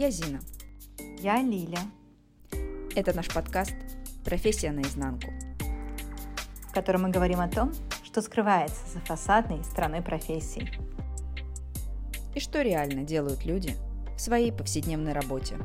Я Зина. Я Лиля. Это наш подкаст «Профессия наизнанку», в котором мы говорим о том, что скрывается за фасадной стороной профессии. И что реально делают люди в своей повседневной работе.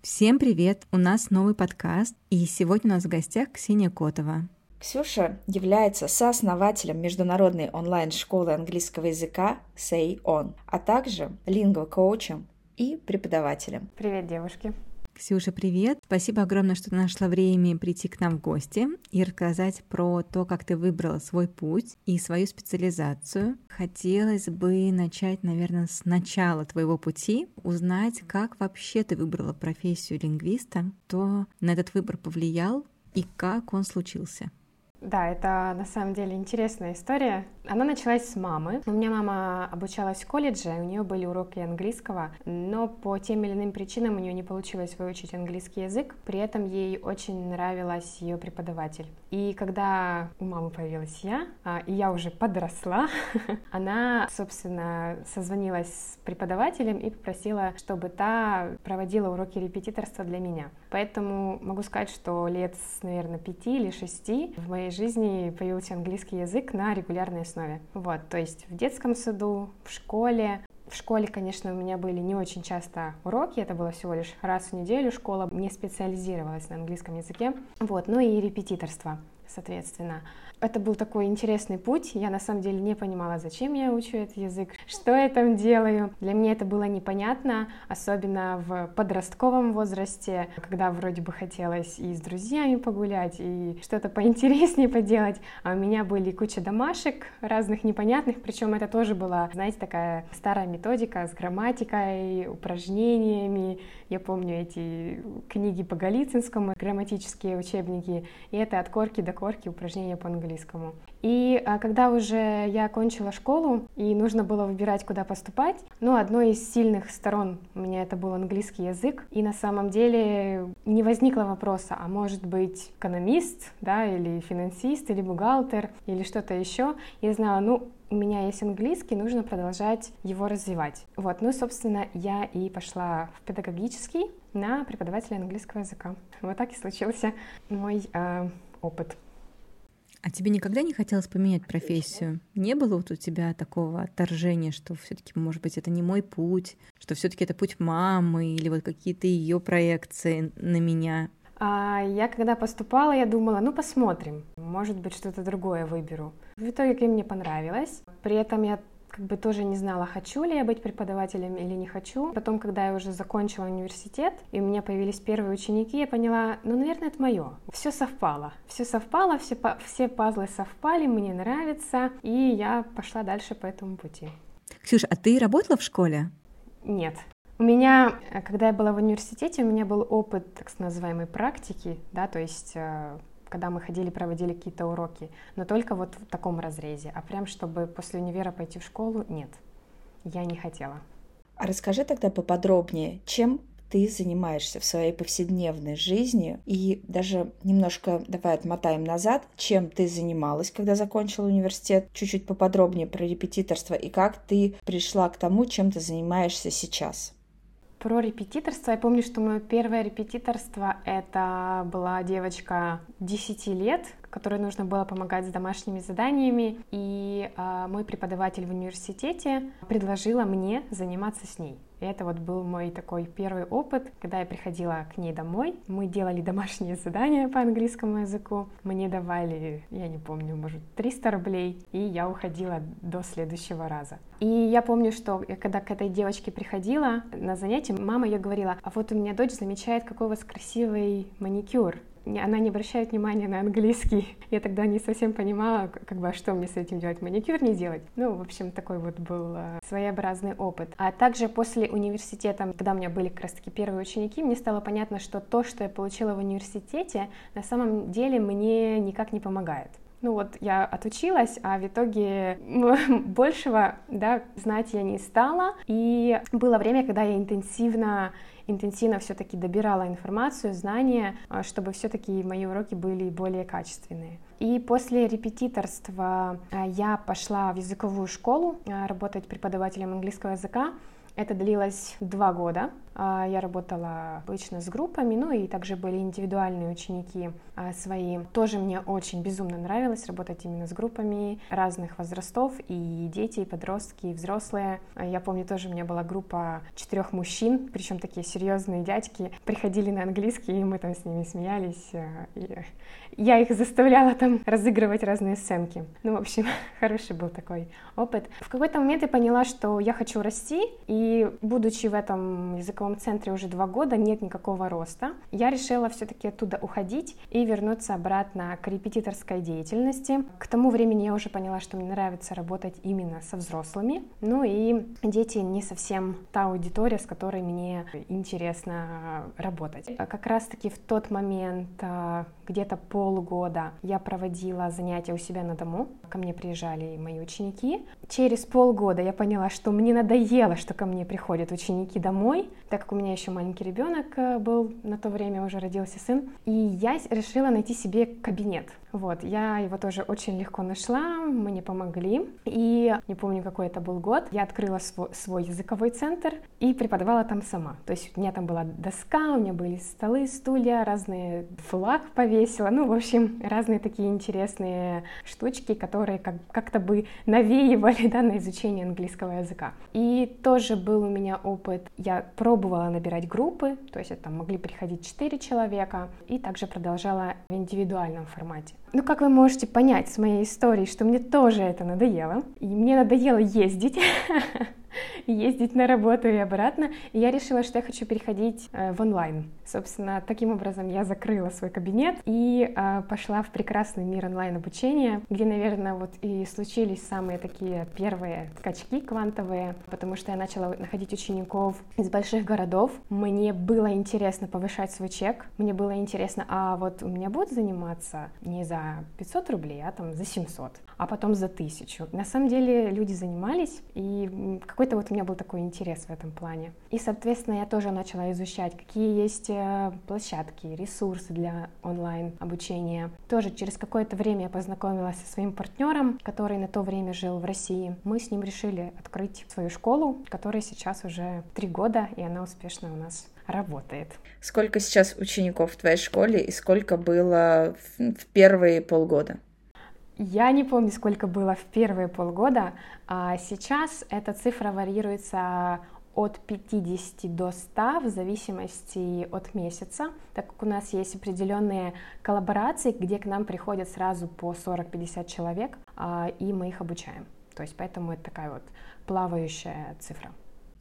Всем привет! У нас новый подкаст, и сегодня у нас в гостях Ксения Котова. Ксюша является сооснователем международной онлайн-школы английского языка Say On, а также лингво-коучем и преподавателем. Привет, девушки! Ксюша, привет! Спасибо огромное, что ты нашла время прийти к нам в гости и рассказать про то, как ты выбрала свой путь и свою специализацию. Хотелось бы начать, наверное, с начала твоего пути, узнать, как вообще ты выбрала профессию лингвиста, кто на этот выбор повлиял и как он случился. Да, это на самом деле интересная история. Она началась с мамы. У меня мама обучалась в колледже, у нее были уроки английского, но по тем или иным причинам у нее не получилось выучить английский язык. При этом ей очень нравилась ее преподаватель. И когда у мамы появилась я, а, и я уже подросла, она, собственно, созвонилась с преподавателем и попросила, чтобы та проводила уроки репетиторства для меня. Поэтому могу сказать, что лет, наверное, пяти или шести в моей жизни появился английский язык на регулярной основе. Вот, то есть в детском саду, в школе, в школе, конечно, у меня были не очень часто уроки, это было всего лишь раз в неделю. Школа не специализировалась на английском языке. Вот, ну и репетиторство, соответственно. Это был такой интересный путь. Я на самом деле не понимала, зачем я учу этот язык, что я там делаю. Для меня это было непонятно, особенно в подростковом возрасте, когда вроде бы хотелось и с друзьями погулять, и что-то поинтереснее поделать. А у меня были куча домашек разных непонятных, причем это тоже была, знаете, такая старая методика с грамматикой, упражнениями. Я помню эти книги по Голицынскому, грамматические учебники, и это от корки до корки упражнения по английскому. И а, когда уже я окончила школу, и нужно было выбирать, куда поступать, ну, одной из сильных сторон у меня это был английский язык, и на самом деле не возникло вопроса, а может быть экономист, да, или финансист, или бухгалтер, или что-то еще. Я знала, ну, у меня есть английский, нужно продолжать его развивать. Вот, ну, собственно, я и пошла в педагогический на преподавателя английского языка. Вот так и случился мой э, опыт. А тебе никогда не хотелось поменять профессию? Не было вот у тебя такого отторжения, что все-таки, может быть, это не мой путь, что все-таки это путь мамы или вот какие-то ее проекции на меня? А я когда поступала, я думала, ну посмотрим, может быть что-то другое выберу. В итоге мне понравилось. При этом я как бы тоже не знала, хочу ли я быть преподавателем или не хочу. Потом, когда я уже закончила университет, и у меня появились первые ученики, я поняла, ну, наверное, это мое. Все совпало. Все совпало, все, все пазлы совпали, мне нравится, и я пошла дальше по этому пути. Ксюша, а ты работала в школе? Нет. У меня, когда я была в университете, у меня был опыт так называемой практики, да, то есть э, когда мы ходили, проводили какие-то уроки, но только вот в таком разрезе. А прям, чтобы после универа пойти в школу, нет, я не хотела. А расскажи тогда поподробнее, чем ты занимаешься в своей повседневной жизни и даже немножко давай отмотаем назад, чем ты занималась, когда закончила университет, чуть-чуть поподробнее про репетиторство и как ты пришла к тому, чем ты занимаешься сейчас. Про репетиторство. Я помню, что мое первое репетиторство это была девочка 10 лет, которой нужно было помогать с домашними заданиями. И э, мой преподаватель в университете предложила мне заниматься с ней. И это вот был мой такой первый опыт, когда я приходила к ней домой. Мы делали домашние задания по английскому языку. Мне давали, я не помню, может, 300 рублей, и я уходила до следующего раза. И я помню, что я когда к этой девочке приходила на занятие, мама ее говорила, а вот у меня дочь замечает, какой у вас красивый маникюр она не обращает внимания на английский. Я тогда не совсем понимала, как бы, а что мне с этим делать, маникюр не делать. Ну, в общем, такой вот был э, своеобразный опыт. А также после университета, когда у меня были как раз-таки первые ученики, мне стало понятно, что то, что я получила в университете, на самом деле мне никак не помогает. Ну вот я отучилась, а в итоге большего да, знать я не стала. И было время, когда я интенсивно интенсивно все-таки добирала информацию, знания, а, чтобы все-таки мои уроки были более качественные. И после репетиторства а, я пошла в языковую школу а, работать преподавателем английского языка. Это длилось два года. А, я работала обычно с группами, ну и также были индивидуальные ученики а, свои. Тоже мне очень безумно нравилось работать именно с группами разных возрастов, и дети, и подростки, и взрослые. А, я помню, тоже у меня была группа четырех мужчин, причем такие серьезные дядьки, приходили на английский, и мы там с ними смеялись, и я их заставляла там разыгрывать разные сценки. Ну, в общем, хороший был такой опыт. В какой-то момент я поняла, что я хочу расти, и будучи в этом языковом языковом центре уже два года, нет никакого роста. Я решила все-таки оттуда уходить и вернуться обратно к репетиторской деятельности. К тому времени я уже поняла, что мне нравится работать именно со взрослыми. Ну и дети не совсем та аудитория, с которой мне интересно работать. Как раз-таки в тот момент, а, где-то полгода, я проводила занятия у себя на дому. Ко мне приезжали мои ученики. Через полгода я поняла, что мне надоело, что ко мне приходят ученики домой, так как у меня еще маленький ребенок э, был на то время, уже родился сын, и я решила найти себе кабинет. Вот, я его тоже очень легко нашла, мне помогли, и не помню, какой это был год, я открыла свой, свой языковой центр и преподавала там сама. То есть у меня там была доска, у меня были столы, стулья, разные флаг повесила, ну, в общем, разные такие интересные штучки, которые как- как-то бы навеивали, да, на изучение английского языка. И тоже был у меня опыт, я пробовала набирать группы, то есть это могли приходить 4 человека, и также продолжала в индивидуальном формате. Ну, как вы можете понять с моей истории, что мне тоже это надоело. И мне надоело ездить. ездить на работу и обратно. И я решила, что я хочу переходить э, в онлайн. Собственно, таким образом я закрыла свой кабинет и э, пошла в прекрасный мир онлайн-обучения, где, наверное, вот и случились самые такие первые скачки квантовые, потому что я начала находить учеников из больших городов. Мне было интересно повышать свой чек, мне было интересно, а вот у меня будут заниматься не за 500 рублей, а там за 700, а потом за 1000. На самом деле люди занимались, и какой-то вот у меня был такой интерес в этом плане. И, соответственно, я тоже начала изучать, какие есть э, площадки, ресурсы для онлайн-обучения. Тоже через какое-то время я познакомилась со своим партнером, который на то время жил в России. Мы с ним решили открыть свою школу, которая сейчас уже три года, и она успешно у нас работает. Сколько сейчас учеников в твоей школе и сколько было в первые полгода? Я не помню, сколько было в первые полгода, а сейчас эта цифра варьируется от 50 до 100 в зависимости от месяца, так как у нас есть определенные коллаборации, где к нам приходят сразу по 40-50 человек, а, и мы их обучаем. То есть поэтому это такая вот плавающая цифра.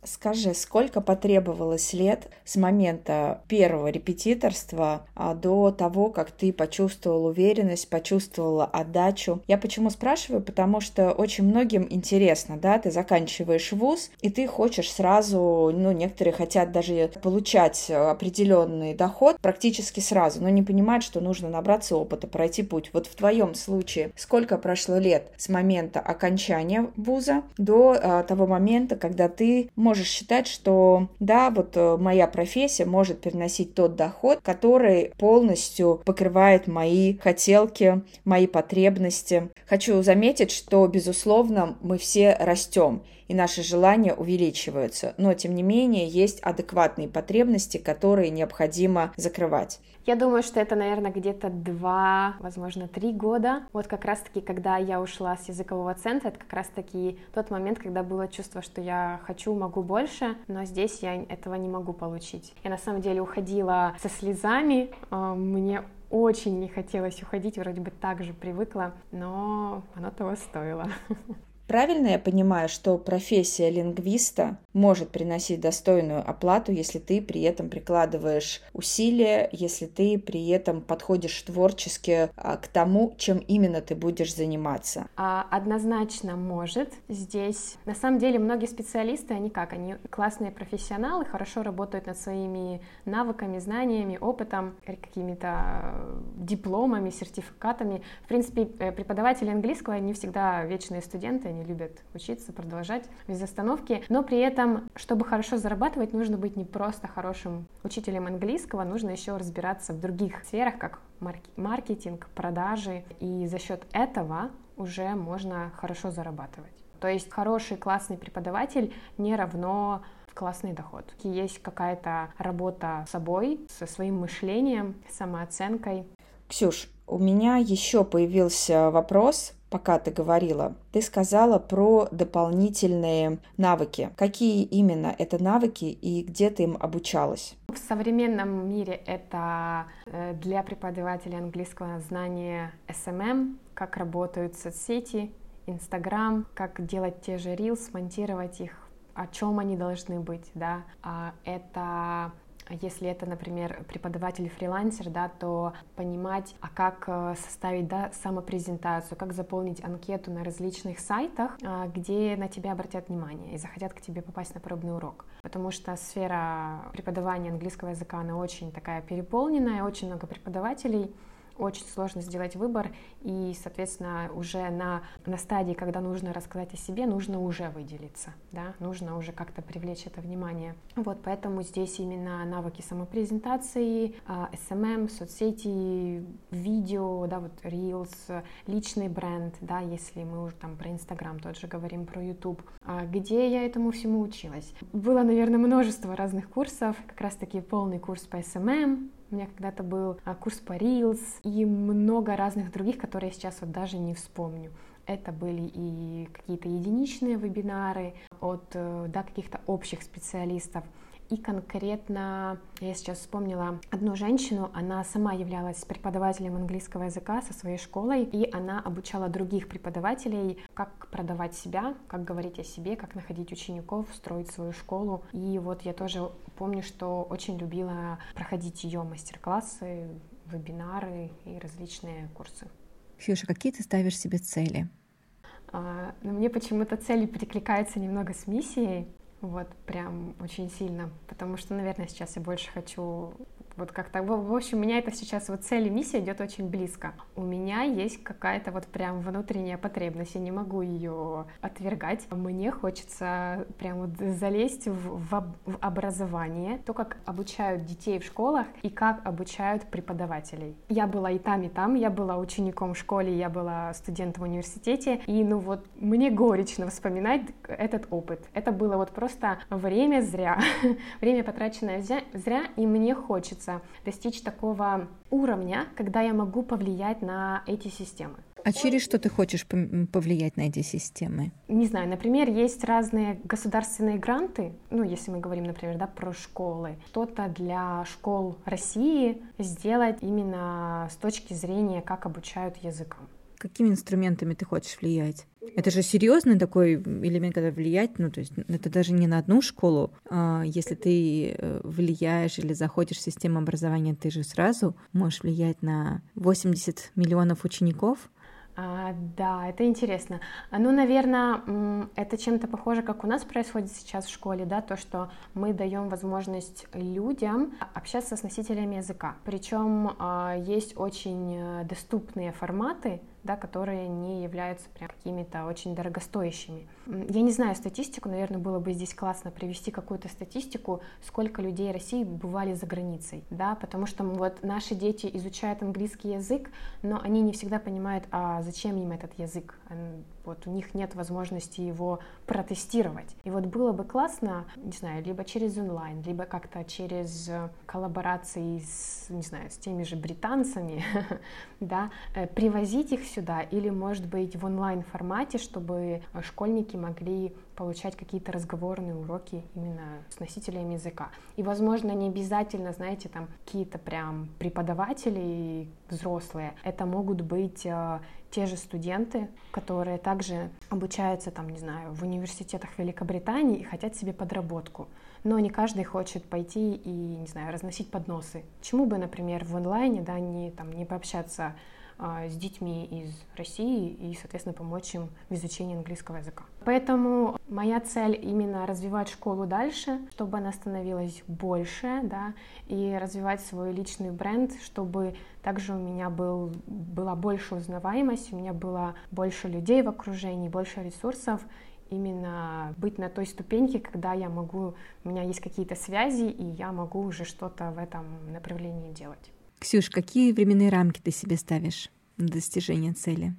Скажи, сколько потребовалось лет с момента первого репетиторства а, до того, как ты почувствовал уверенность, почувствовала отдачу? Я почему спрашиваю? Потому что очень многим интересно, да, ты заканчиваешь вуз, и ты хочешь сразу, ну, некоторые хотят даже получать определенный доход практически сразу, но не понимают, что нужно набраться опыта, пройти путь. Вот в твоем случае сколько прошло лет с момента окончания вуза до а, того момента, когда ты можешь можешь считать, что да, вот э, моя профессия может переносить тот доход, который полностью покрывает мои хотелки, мои потребности. Хочу заметить, что, безусловно, мы все растем и наши желания увеличиваются, но тем не менее есть адекватные потребности, которые необходимо закрывать. Я думаю, что это, наверное, где-то два, возможно, три года. Вот как раз-таки, когда я ушла с языкового центра, это как раз-таки тот момент, когда было чувство, что я хочу, могу больше, но здесь я этого не могу получить. Я на самом деле уходила со слезами, а, мне очень не хотелось уходить, вроде бы так же привыкла, но оно того стоило. Правильно я понимаю, что профессия лингвиста может приносить достойную оплату, если ты при этом прикладываешь усилия, если ты при этом подходишь творчески а, к тому, чем именно ты будешь заниматься? А, однозначно может. Здесь, на самом деле, многие специалисты, они как? Они классные профессионалы, хорошо работают над своими навыками, знаниями, опытом, какими-то дипломами, сертификатами. В принципе, э, преподаватели английского, они всегда вечные студенты, они любят учиться, продолжать без остановки, но при этом, чтобы хорошо зарабатывать, нужно быть не просто хорошим учителем английского, нужно еще разбираться в других сферах, как маркетинг, продажи, и за счет этого уже можно хорошо зарабатывать. То есть хороший, классный преподаватель не равно классный доход. Есть какая-то работа с собой, со своим мышлением, самооценкой. Ксюш, у меня еще появился вопрос пока ты говорила, ты сказала про дополнительные навыки. Какие именно это навыки и где ты им обучалась? В современном мире это э, для преподавателя английского знание SMM, как работают соцсети, Инстаграм, как делать те же Reels, монтировать их, о чем они должны быть, да. А это если это, например, преподаватель-фрилансер, да, то понимать, а как э, составить да, самопрезентацию, как заполнить анкету на различных сайтах, а, где на тебя обратят внимание и захотят к тебе попасть на пробный урок. Потому что сфера преподавания английского языка, она очень такая переполненная, очень много преподавателей, очень сложно сделать выбор, и, соответственно, уже на, на стадии, когда нужно рассказать о себе, нужно уже выделиться, да, нужно уже как-то привлечь это внимание. Вот, поэтому здесь именно навыки самопрезентации, SMM, а, соцсети, видео, да, вот Reels, личный бренд, да, если мы уже там про Инстаграм тот же говорим, про YouTube, а где я этому всему училась. Было, наверное, множество разных курсов, как раз-таки полный курс по SMM, у меня когда-то был а, курс по Reels и много разных других, которые я сейчас вот даже не вспомню. Это были и какие-то единичные вебинары от э, да, каких-то общих специалистов. И конкретно я сейчас вспомнила одну женщину, она сама являлась преподавателем английского языка со своей школой, и она обучала других преподавателей, как продавать себя, как говорить о себе, как находить учеников, строить свою школу. И вот я тоже помню, что очень любила проходить ее мастер-классы, вебинары и различные курсы. Фьюша, какие ты ставишь себе цели? А, но ну, мне почему-то цели перекликаются немного с миссией. Вот, прям очень сильно. Потому что, наверное, сейчас я больше хочу вот как-то, в общем, у меня это сейчас вот цель и миссия идет очень близко. У меня есть какая-то вот прям внутренняя потребность, я не могу ее отвергать. Мне хочется прям вот залезть в, в, в образование, то, как обучают детей в школах и как обучают преподавателей. Я была и там, и там, я была учеником в школе, я была студентом в университете, и ну вот мне горечно вспоминать этот опыт. Это было вот просто время зря, время потраченное зря, и мне хочется хочется достичь такого уровня, когда я могу повлиять на эти системы. А через что ты хочешь повлиять на эти системы? Не знаю, например, есть разные государственные гранты, ну, если мы говорим, например, да, про школы. Что-то для школ России сделать именно с точки зрения, как обучают языкам. Какими инструментами ты хочешь влиять? Это же серьезный такой элемент, когда влиять, ну, то есть это даже не на одну школу. А если ты э, влияешь или заходишь в систему образования, ты же сразу можешь влиять на 80 миллионов учеников, а, да, это интересно. Ну, наверное, это чем-то похоже, как у нас происходит сейчас в школе, да, то, что мы даем возможность людям общаться с носителями языка. Причем а, есть очень э, доступные форматы, да, которые не являются прям какими-то очень дорогостоящими. Я не знаю статистику, наверное, было бы здесь классно привести какую-то статистику, сколько людей России бывали за границей, да, потому что вот наши дети изучают английский язык, но они не всегда понимают, а зачем им этот язык, вот у них нет возможности его протестировать. И вот было бы классно, не знаю, либо через онлайн, либо как-то через коллаборации с, не знаю, с теми же британцами, да, э, привозить их сюда, или, может быть, в онлайн-формате, чтобы школьники могли получать какие-то разговорные уроки именно с носителями языка. И, возможно, не обязательно, знаете, там какие-то прям преподаватели взрослые. Это могут быть э, те же студенты, которые также обучаются, там, не знаю, в университетах Великобритании и хотят себе подработку. Но не каждый хочет пойти и, не знаю, разносить подносы. Чему бы, например, в онлайне, да, не, там, не пообщаться с детьми из России и, соответственно, помочь им в изучении английского языка. Поэтому моя цель именно развивать школу дальше, чтобы она становилась больше, да, и развивать свой личный бренд, чтобы также у меня был, была больше узнаваемость, у меня было больше людей в окружении, больше ресурсов, именно быть на той ступеньке, когда я могу, у меня есть какие-то связи, и я могу уже что-то в этом направлении делать. Ксюш, какие временные рамки ты себе ставишь на достижение цели?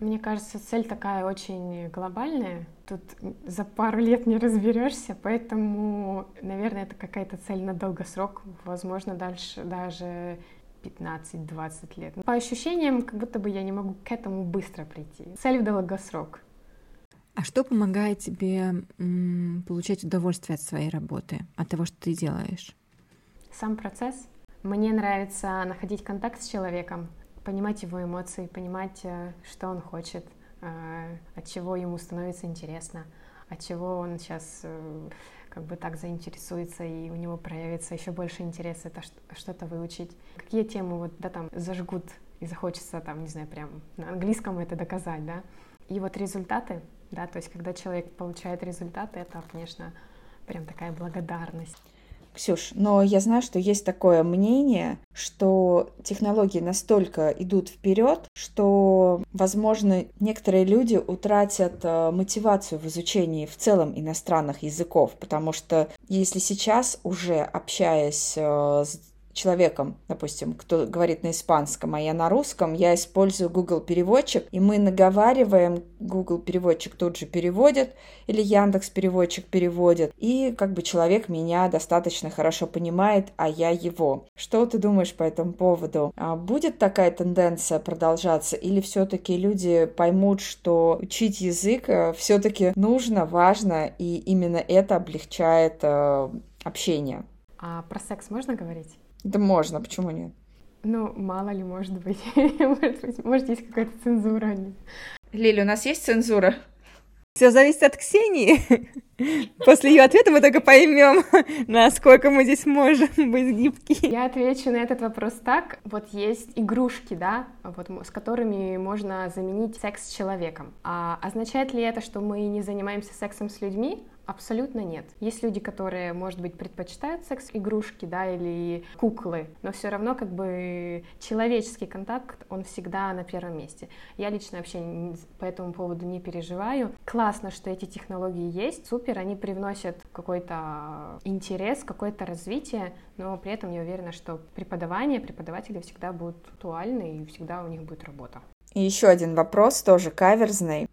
Мне кажется, цель такая очень глобальная. Тут за пару лет не разберешься, поэтому, наверное, это какая-то цель на долгосрок, возможно, дальше даже 15-20 лет. По ощущениям, как будто бы я не могу к этому быстро прийти. Цель в долгосрок. А что помогает тебе м, получать удовольствие от своей работы, от того, что ты делаешь? Сам процесс. Мне нравится находить контакт с человеком, понимать его эмоции, понимать, э, что он хочет, э, от чего ему становится интересно, от чего он сейчас э, как бы так заинтересуется и у него проявится еще больше интереса это что-то выучить. Какие темы вот, да, там зажгут и захочется там, не знаю, прям на английском это доказать, да. И вот результаты, да, то есть когда человек получает результаты, это, конечно, прям такая благодарность. Ксюш, но я знаю, что есть такое мнение, что технологии настолько идут вперед, что, возможно, некоторые люди утратят э, мотивацию в изучении в целом иностранных языков, потому что если сейчас уже общаясь э, с человеком, допустим, кто говорит на испанском, а я на русском, я использую Google переводчик, и мы наговариваем, Google переводчик тут же переводит, или Яндекс переводчик переводит, и как бы человек меня достаточно хорошо понимает, а я его. Что ты думаешь по этому поводу? А будет такая тенденция продолжаться, или все-таки люди поймут, что учить язык э, все-таки нужно, важно, и именно это облегчает э, общение? А про секс можно говорить? Да можно, почему нет? Ну, мало ли, может быть. может быть, может, есть какая-то цензура. Лили, у нас есть цензура? Все зависит от Ксении. После ее ответа мы только поймем, насколько мы здесь можем быть гибкие. Я отвечу на этот вопрос так. Вот есть игрушки, да, вот, с которыми можно заменить секс с человеком. А означает ли это, что мы не занимаемся сексом с людьми? Абсолютно нет. Есть люди, которые, может быть, предпочитают секс-игрушки, да, или куклы, но все равно как бы человеческий контакт, он всегда на первом месте. Я лично вообще по этому поводу не переживаю. Классно, что эти технологии есть, супер, они привносят какой-то интерес, какое-то развитие, но при этом я уверена, что преподавание, преподаватели всегда будут актуальны и всегда у них будет работа. И еще один вопрос, тоже каверзный.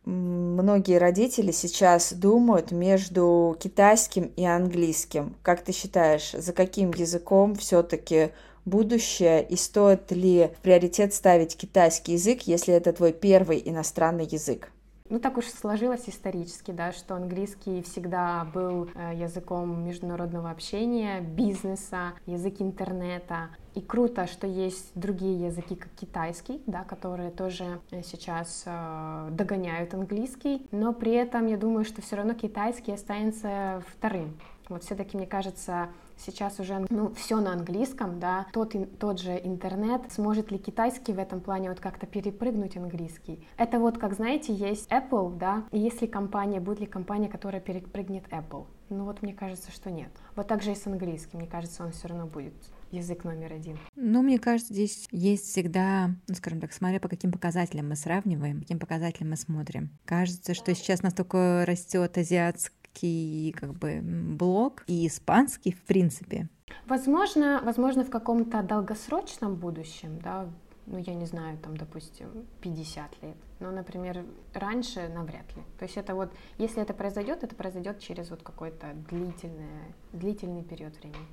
Многие родители сейчас думают между китайским и английским. Как ты считаешь, за каким языком все-таки будущее и стоит ли приоритет ставить китайский язык, если это твой первый иностранный язык? Ну, так уж сложилось исторически, да, что английский всегда был э, языком международного общения, бизнеса, язык интернета. И круто, что есть другие языки, как китайский, да, которые тоже э, сейчас э, догоняют английский, но при этом я думаю, что все равно китайский останется вторым. Вот все-таки, мне кажется, сейчас уже ну, все на английском, да, тот, тот же интернет, сможет ли китайский в этом плане вот как-то перепрыгнуть английский. Это вот, как знаете, есть Apple, да, и если компания, будет ли компания, которая перепрыгнет Apple? Ну вот мне кажется, что нет. Вот так же и с английским, мне кажется, он все равно будет язык номер один? Ну, мне кажется, здесь есть всегда, ну, скажем так, смотря по каким показателям мы сравниваем, каким показателям мы смотрим. Кажется, что сейчас настолько растет азиатский английский как бы блок и испанский в принципе. Возможно, возможно в каком-то долгосрочном будущем, да, ну, я не знаю, там, допустим, 50 лет. Но, например, раньше навряд ли. То есть это вот, если это произойдет, это произойдет через вот какой-то длительный, длительный период времени.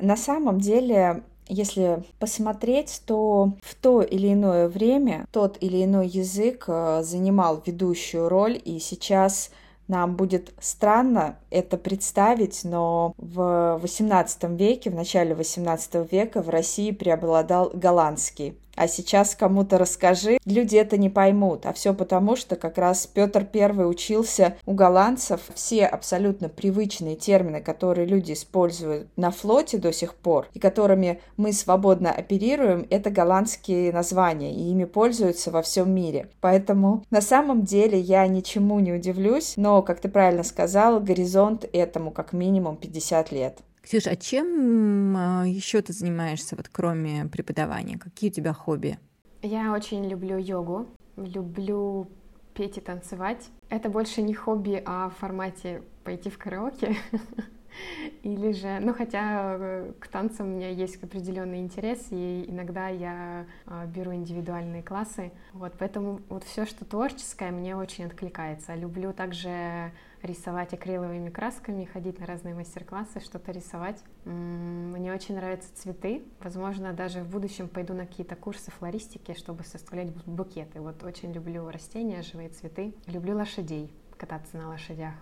На самом деле если посмотреть, то в то или иное время тот или иной язык э, занимал ведущую роль, и сейчас нам будет странно это представить, но в XVIII веке, в начале XVIII века в России преобладал голландский а сейчас кому-то расскажи, люди это не поймут. А все потому, что как раз Петр Первый учился у голландцев. Все абсолютно привычные термины, которые люди используют на флоте до сих пор, и которыми мы свободно оперируем, это голландские названия, и ими пользуются во всем мире. Поэтому на самом деле я ничему не удивлюсь, но, как ты правильно сказал, горизонт этому как минимум 50 лет. Ксюша, а чем а, еще ты занимаешься, вот кроме преподавания? Какие у тебя хобби? Я очень люблю йогу, люблю петь и танцевать. Это больше не хобби, а в формате пойти в караоке. Или же, ну хотя э, к танцам у меня есть определенный интерес, и иногда я а, беру индивидуальные классы. Вот, поэтому вот все, что творческое, мне очень откликается. Люблю также рисовать акриловыми красками, ходить на разные мастер-классы, что-то рисовать. Мне очень нравятся цветы. Возможно, даже в будущем пойду на какие-то курсы флористики, чтобы составлять букеты. Вот очень люблю растения, живые цветы. Люблю лошадей, кататься на лошадях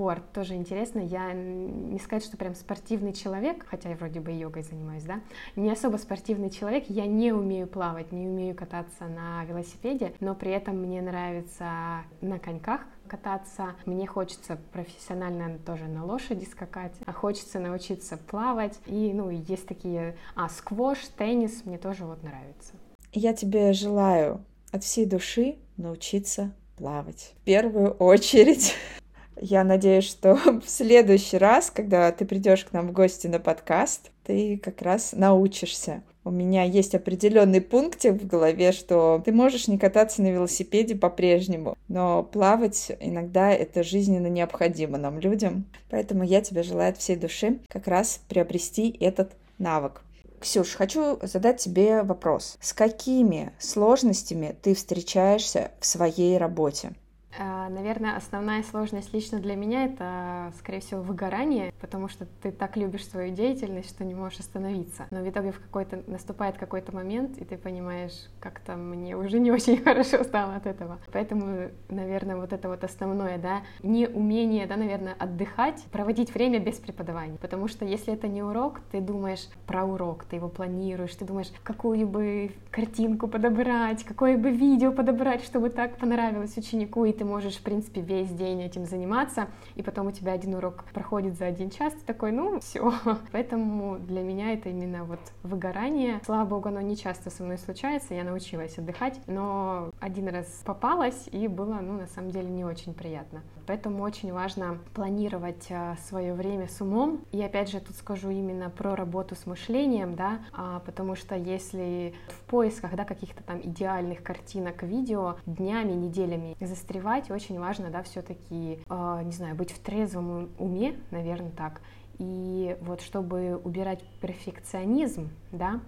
спорт тоже интересно. Я не сказать, что прям спортивный человек, хотя я вроде бы йогой занимаюсь, да, не особо спортивный человек. Я не умею плавать, не умею кататься на велосипеде, но при этом мне нравится на коньках кататься. Мне хочется профессионально тоже на лошади скакать, а хочется научиться плавать. И, ну, есть такие... А, сквош, теннис мне тоже вот нравится. Я тебе желаю от всей души научиться плавать. В первую очередь. Я надеюсь, что в следующий раз, когда ты придешь к нам в гости на подкаст, ты как раз научишься. У меня есть определенный пунктик в голове, что ты можешь не кататься на велосипеде по-прежнему, но плавать иногда это жизненно необходимо нам, людям. Поэтому я тебе желаю от всей души как раз приобрести этот навык. Ксюш, хочу задать тебе вопрос. С какими сложностями ты встречаешься в своей работе? А, наверное, основная сложность лично для меня это, скорее всего, выгорание, потому что ты так любишь свою деятельность, что не можешь остановиться. Но в итоге в какой-то наступает какой-то момент, и ты понимаешь, как-то мне уже не очень хорошо стало от этого. Поэтому, наверное, вот это вот основное, да, не умение, да, наверное, отдыхать, проводить время без преподавания. Потому что если это не урок, ты думаешь про урок, ты его планируешь, ты думаешь, какую бы картинку подобрать, какое бы видео подобрать, чтобы так понравилось ученику, и ты можешь, в принципе, весь день этим заниматься, и потом у тебя один урок проходит за один час, ты такой, ну, все. Поэтому для меня это именно вот выгорание. Слава богу, оно не часто со мной случается, я научилась отдыхать, но один раз попалась, и было, ну, на самом деле, не очень приятно. Поэтому очень важно планировать а, свое время с умом. И опять же, тут скажу именно про работу с мышлением, да, а, потому что если в поисках, да, каких-то там идеальных картинок, видео днями, неделями застревать, развивать, очень важно, да, все-таки, э, не знаю, быть в трезвом уме, наверное, так, и вот чтобы убирать перфекционизм, да,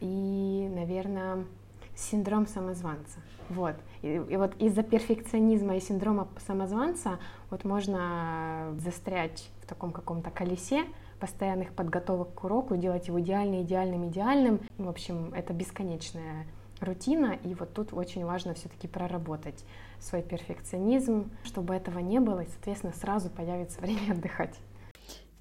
и, наверное, синдром самозванца, вот, и, и вот из-за перфекционизма и синдрома самозванца вот можно застрять в таком каком-то колесе, постоянных подготовок к уроку, делать его идеально, идеальным, идеальным. В общем, это бесконечная рутина, и вот тут очень важно все-таки проработать свой перфекционизм, чтобы этого не было, и, соответственно, сразу появится время отдыхать.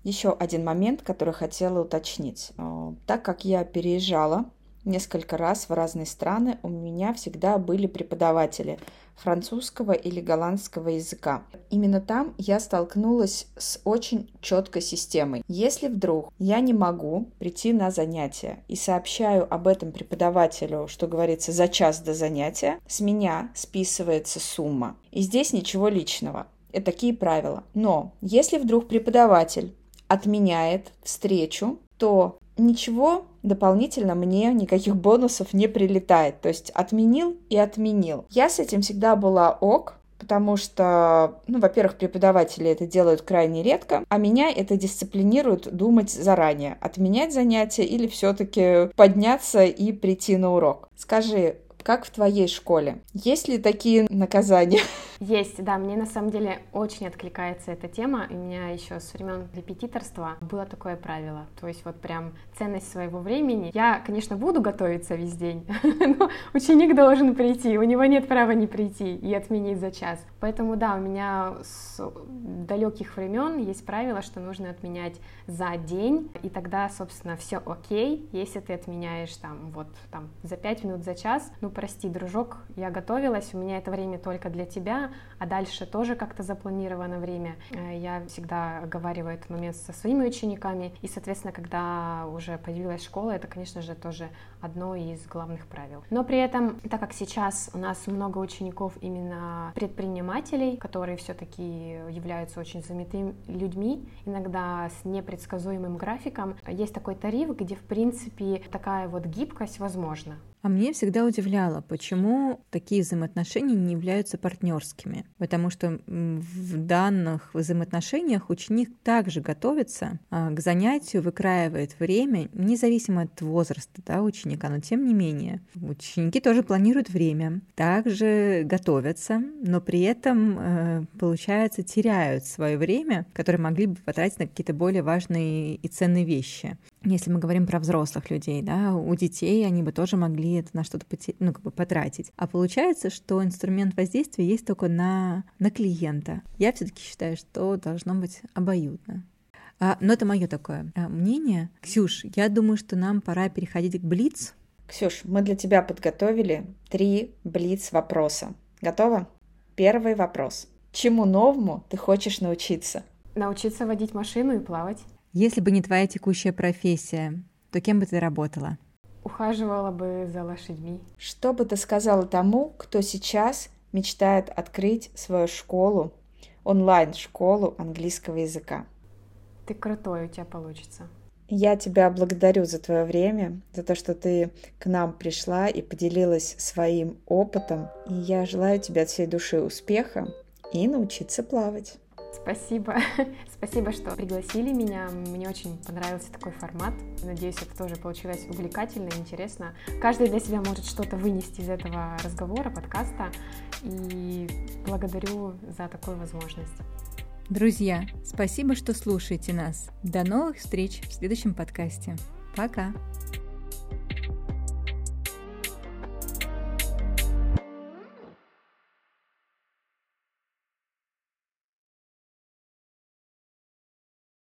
Еще один момент, который хотела уточнить. Э, так как я переезжала несколько раз в разные страны, у меня всегда были преподаватели французского или голландского языка. Именно там я столкнулась с очень четкой системой. Если вдруг я не могу прийти на занятие и сообщаю об этом преподавателю, что говорится, за час до занятия, с меня списывается сумма. И здесь ничего личного. Это такие правила. Но если вдруг преподаватель отменяет встречу, то ничего дополнительно мне никаких бонусов не прилетает. То есть отменил и отменил. Я с этим всегда была ок, потому что, ну, во-первых, преподаватели это делают крайне редко, а меня это дисциплинирует думать заранее, отменять занятия или все-таки подняться и прийти на урок. Скажи, как в твоей школе? Есть ли такие наказания? Есть, да, мне на самом деле очень откликается эта тема. У меня еще с времен репетиторства было такое правило. То есть вот прям ценность своего времени. Я, конечно, буду готовиться весь день, но ученик должен прийти, у него нет права не прийти и отменить за час. Поэтому да, у меня с далеких времен есть правило, что нужно отменять за день, и тогда, собственно, все окей, если ты отменяешь там вот там за пять минут, за час, ну прости, дружок, я готовилась, у меня это время только для тебя, а дальше тоже как-то запланировано время. Э, я всегда оговариваю этот момент со своими учениками, и, соответственно, когда уже появилась школа, это, конечно же, тоже одно из главных правил. Но при этом, так как сейчас у нас много учеников именно предпринимателей, которые все-таки являются очень занятыми людьми, иногда с непредсказуемым графиком, есть такой тариф, где, в принципе, такая вот гибкость возможна. А мне всегда удивляло, почему такие взаимоотношения не являются партнерскими. Потому что в данных взаимоотношениях ученик также готовится а, к занятию, выкраивает время, независимо от возраста да, ученика, но тем не менее. Ученики тоже планируют время, также готовятся, но при этом, э, получается, теряют свое время, которое могли бы потратить на какие-то более важные и ценные вещи. Если мы говорим про взрослых людей, да, у детей они бы тоже могли это на что-то ну, как бы потратить. А получается, что инструмент воздействия есть только на, на клиента. Я все-таки считаю, что должно быть обоюдно. А, но это мое такое а, мнение. Ксюш, я думаю, что нам пора переходить к Блиц. Ксюш, мы для тебя подготовили три Блиц вопроса. Готова? Первый вопрос. Чему новому ты хочешь научиться? Научиться водить машину и плавать. Если бы не твоя текущая профессия, то кем бы ты работала? ухаживала бы за лошадьми. Что бы ты сказала тому, кто сейчас мечтает открыть свою школу, онлайн-школу английского языка? Ты крутой, у тебя получится. Я тебя благодарю за твое время, за то, что ты к нам пришла и поделилась своим опытом. И я желаю тебе от всей души успеха и научиться плавать. Спасибо. Спасибо, что пригласили меня. Мне очень понравился такой формат. Надеюсь, это тоже получилось увлекательно и интересно. Каждый для себя может что-то вынести из этого разговора, подкаста. И благодарю за такую возможность. Друзья, спасибо, что слушаете нас. До новых встреч в следующем подкасте. Пока!